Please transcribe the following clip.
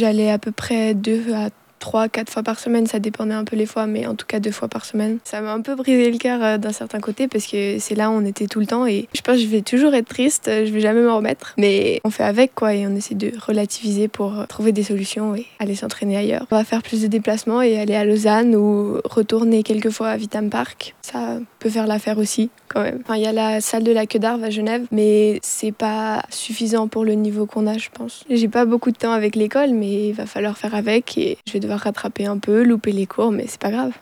J'allais à peu près deux à trois, quatre fois par semaine, ça dépendait un peu les fois, mais en tout cas deux fois par semaine. Ça m'a un peu brisé le cœur euh, d'un certain côté parce que c'est là où on était tout le temps et je pense que je vais toujours être triste, euh, je vais jamais me remettre, mais on fait avec quoi et on essaie de relativiser pour euh, trouver des solutions et aller s'entraîner ailleurs. On va faire plus de déplacements et aller à Lausanne ou retourner quelques fois à Vitam Park. Ça peut faire l'affaire aussi quand même. Enfin, il y a la salle de la queue d'Arve à Genève, mais c'est pas suffisant pour le niveau qu'on a, je pense. J'ai pas beaucoup de temps avec l'école, mais il va falloir faire avec et je vais devoir rattraper un peu, louper les cours, mais c'est pas grave.